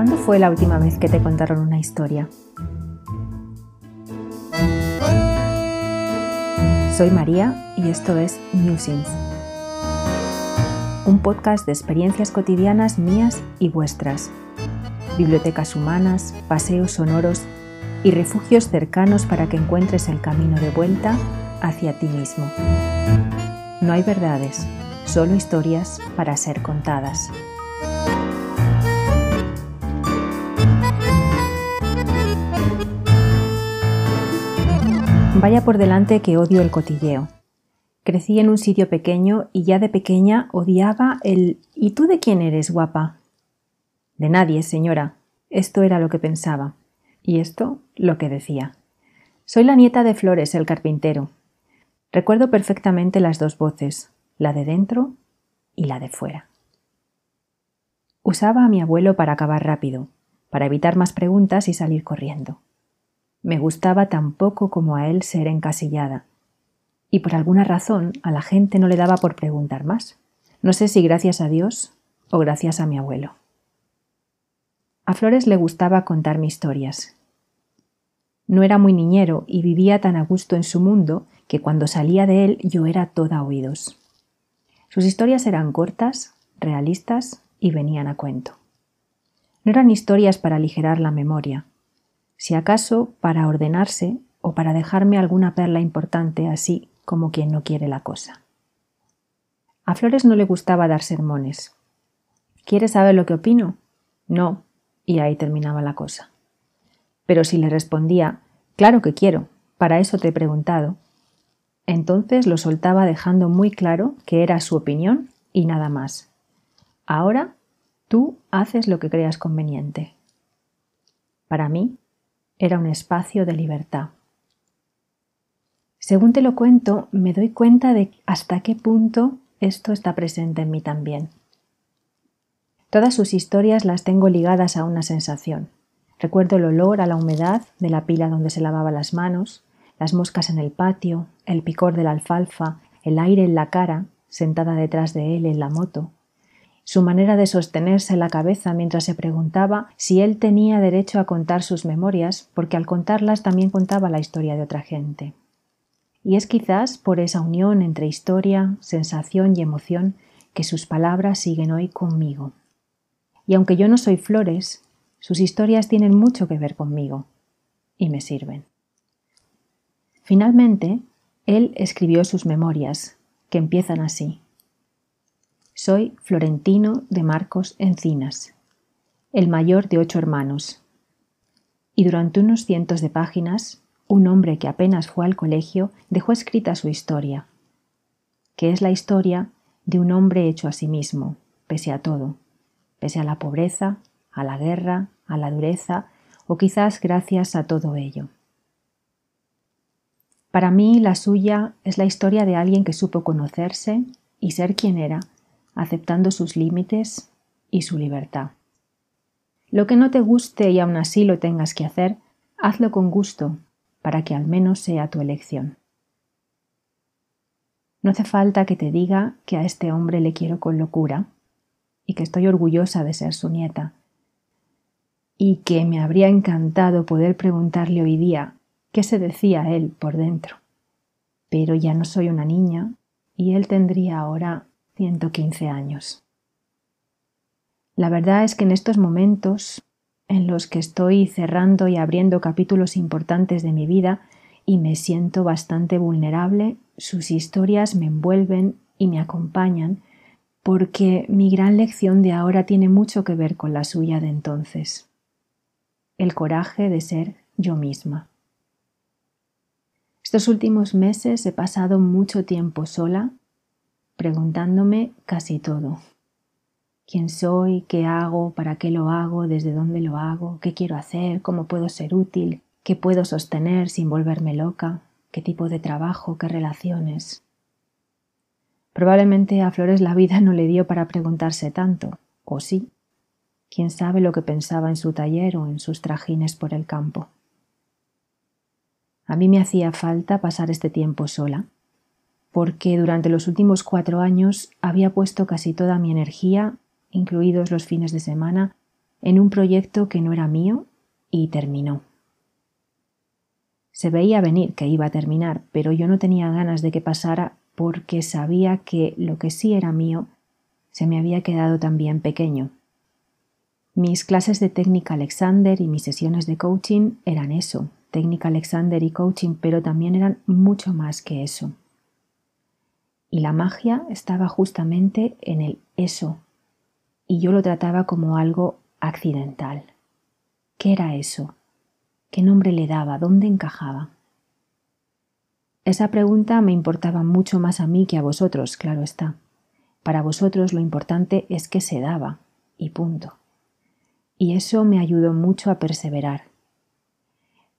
¿Cuándo fue la última vez que te contaron una historia? Soy María y esto es Musings, un podcast de experiencias cotidianas mías y vuestras, bibliotecas humanas, paseos sonoros y refugios cercanos para que encuentres el camino de vuelta hacia ti mismo. No hay verdades, solo historias para ser contadas. Vaya por delante que odio el cotilleo. Crecí en un sitio pequeño y ya de pequeña odiaba el ¿Y tú de quién eres, guapa? De nadie, señora. Esto era lo que pensaba. Y esto lo que decía. Soy la nieta de Flores, el carpintero. Recuerdo perfectamente las dos voces, la de dentro y la de fuera. Usaba a mi abuelo para acabar rápido, para evitar más preguntas y salir corriendo. Me gustaba tan poco como a él ser encasillada, y por alguna razón a la gente no le daba por preguntar más. No sé si gracias a Dios o gracias a mi abuelo. A Flores le gustaba contarme historias. No era muy niñero y vivía tan a gusto en su mundo que cuando salía de él yo era toda oídos. Sus historias eran cortas, realistas y venían a cuento. No eran historias para aligerar la memoria, si acaso para ordenarse o para dejarme alguna perla importante así como quien no quiere la cosa. A Flores no le gustaba dar sermones. ¿Quieres saber lo que opino? No, y ahí terminaba la cosa. Pero si le respondía, claro que quiero, para eso te he preguntado, entonces lo soltaba dejando muy claro que era su opinión y nada más. Ahora tú haces lo que creas conveniente. Para mí era un espacio de libertad. Según te lo cuento, me doy cuenta de hasta qué punto esto está presente en mí también. Todas sus historias las tengo ligadas a una sensación. Recuerdo el olor a la humedad de la pila donde se lavaba las manos, las moscas en el patio, el picor de la alfalfa, el aire en la cara, sentada detrás de él en la moto, su manera de sostenerse la cabeza mientras se preguntaba si él tenía derecho a contar sus memorias, porque al contarlas también contaba la historia de otra gente. Y es quizás por esa unión entre historia, sensación y emoción que sus palabras siguen hoy conmigo. Y aunque yo no soy flores, sus historias tienen mucho que ver conmigo y me sirven. Finalmente, él escribió sus memorias, que empiezan así. Soy Florentino de Marcos Encinas, el mayor de ocho hermanos. Y durante unos cientos de páginas, un hombre que apenas fue al colegio dejó escrita su historia, que es la historia de un hombre hecho a sí mismo, pese a todo, pese a la pobreza, a la guerra, a la dureza, o quizás gracias a todo ello. Para mí la suya es la historia de alguien que supo conocerse y ser quien era, aceptando sus límites y su libertad. Lo que no te guste y aún así lo tengas que hacer, hazlo con gusto, para que al menos sea tu elección. No hace falta que te diga que a este hombre le quiero con locura y que estoy orgullosa de ser su nieta y que me habría encantado poder preguntarle hoy día qué se decía él por dentro. Pero ya no soy una niña y él tendría ahora 115 años. La verdad es que en estos momentos en los que estoy cerrando y abriendo capítulos importantes de mi vida y me siento bastante vulnerable, sus historias me envuelven y me acompañan porque mi gran lección de ahora tiene mucho que ver con la suya de entonces. El coraje de ser yo misma. Estos últimos meses he pasado mucho tiempo sola, preguntándome casi todo. ¿Quién soy? ¿Qué hago? ¿Para qué lo hago? ¿Desde dónde lo hago? ¿Qué quiero hacer? ¿Cómo puedo ser útil? ¿Qué puedo sostener sin volverme loca? ¿Qué tipo de trabajo? ¿Qué relaciones? Probablemente a Flores la vida no le dio para preguntarse tanto, o sí. Quién sabe lo que pensaba en su taller o en sus trajines por el campo. A mí me hacía falta pasar este tiempo sola, porque durante los últimos cuatro años había puesto casi toda mi energía, incluidos los fines de semana, en un proyecto que no era mío y terminó. Se veía venir que iba a terminar, pero yo no tenía ganas de que pasara porque sabía que lo que sí era mío se me había quedado también pequeño. Mis clases de técnica Alexander y mis sesiones de coaching eran eso, técnica Alexander y coaching, pero también eran mucho más que eso. Y la magia estaba justamente en el eso, y yo lo trataba como algo accidental. ¿Qué era eso? ¿Qué nombre le daba? ¿Dónde encajaba? Esa pregunta me importaba mucho más a mí que a vosotros, claro está. Para vosotros lo importante es que se daba, y punto. Y eso me ayudó mucho a perseverar.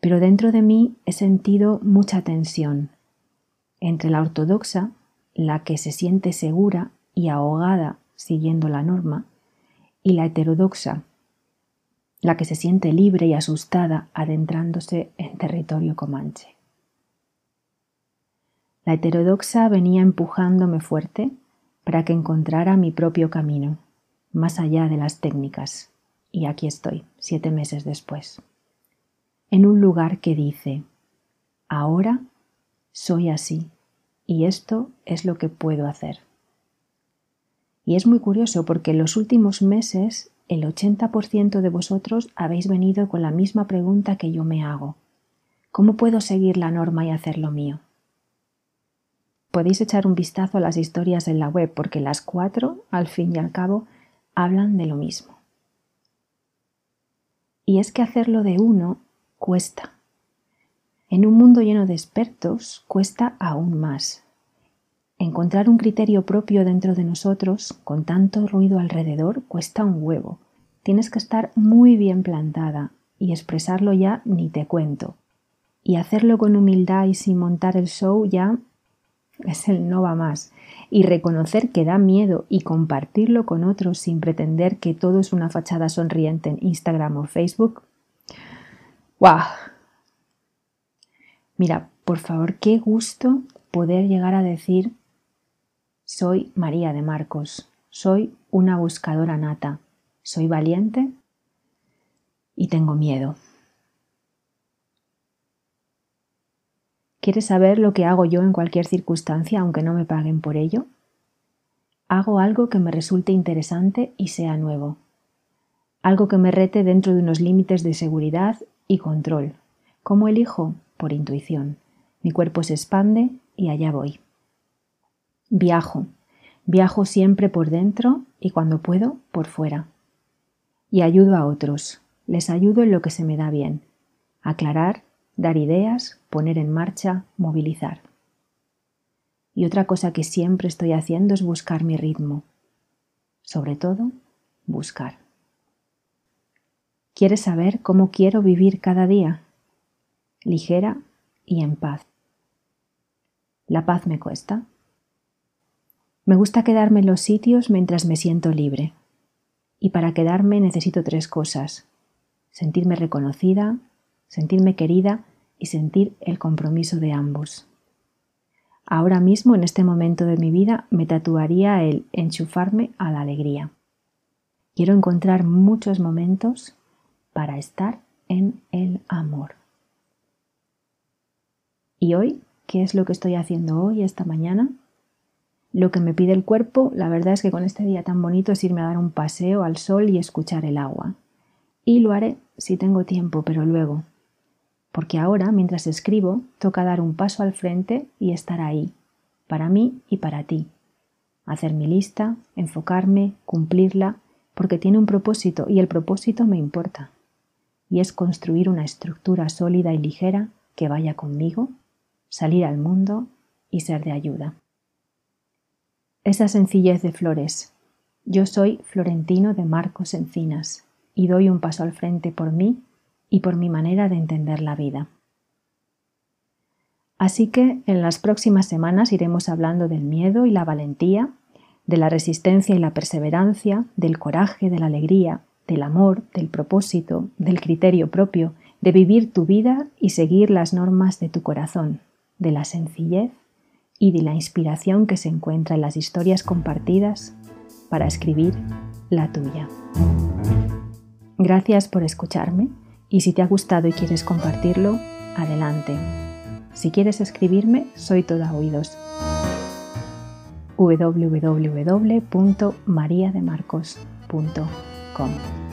Pero dentro de mí he sentido mucha tensión entre la ortodoxa, la que se siente segura y ahogada siguiendo la norma, y la heterodoxa, la que se siente libre y asustada adentrándose en territorio comanche. La heterodoxa venía empujándome fuerte para que encontrara mi propio camino, más allá de las técnicas. Y aquí estoy, siete meses después. En un lugar que dice, ahora soy así y esto es lo que puedo hacer. Y es muy curioso porque en los últimos meses el 80% de vosotros habéis venido con la misma pregunta que yo me hago. ¿Cómo puedo seguir la norma y hacer lo mío? podéis echar un vistazo a las historias en la web porque las cuatro, al fin y al cabo, hablan de lo mismo. Y es que hacerlo de uno cuesta. En un mundo lleno de expertos cuesta aún más. Encontrar un criterio propio dentro de nosotros, con tanto ruido alrededor, cuesta un huevo. Tienes que estar muy bien plantada y expresarlo ya ni te cuento. Y hacerlo con humildad y sin montar el show ya es el no va más. Y reconocer que da miedo y compartirlo con otros sin pretender que todo es una fachada sonriente en Instagram o Facebook. ¡Guau! Mira, por favor, qué gusto poder llegar a decir soy María de Marcos, soy una buscadora nata, soy valiente y tengo miedo. ¿Quieres saber lo que hago yo en cualquier circunstancia aunque no me paguen por ello? Hago algo que me resulte interesante y sea nuevo. Algo que me rete dentro de unos límites de seguridad y control. ¿Cómo elijo? Por intuición. Mi cuerpo se expande y allá voy. Viajo. Viajo siempre por dentro y cuando puedo por fuera. Y ayudo a otros. Les ayudo en lo que se me da bien. Aclarar, dar ideas, poner en marcha, movilizar. Y otra cosa que siempre estoy haciendo es buscar mi ritmo. Sobre todo, buscar. ¿Quieres saber cómo quiero vivir cada día? Ligera y en paz. La paz me cuesta. Me gusta quedarme en los sitios mientras me siento libre. Y para quedarme necesito tres cosas. Sentirme reconocida, sentirme querida y sentir el compromiso de ambos. Ahora mismo, en este momento de mi vida, me tatuaría el enchufarme a la alegría. Quiero encontrar muchos momentos para estar en el amor. ¿Y hoy? ¿Qué es lo que estoy haciendo hoy, esta mañana? Lo que me pide el cuerpo, la verdad es que con este día tan bonito es irme a dar un paseo al sol y escuchar el agua. Y lo haré si tengo tiempo, pero luego, porque ahora, mientras escribo, toca dar un paso al frente y estar ahí, para mí y para ti. Hacer mi lista, enfocarme, cumplirla, porque tiene un propósito y el propósito me importa. Y es construir una estructura sólida y ligera que vaya conmigo, salir al mundo y ser de ayuda. Esa sencillez de flores. Yo soy Florentino de Marcos Encinas y doy un paso al frente por mí y por mi manera de entender la vida. Así que en las próximas semanas iremos hablando del miedo y la valentía, de la resistencia y la perseverancia, del coraje, de la alegría, del amor, del propósito, del criterio propio, de vivir tu vida y seguir las normas de tu corazón, de la sencillez y de la inspiración que se encuentra en las historias compartidas para escribir la tuya. Gracias por escucharme y si te ha gustado y quieres compartirlo, adelante. Si quieres escribirme, soy toda oídos www.mariademarcos.com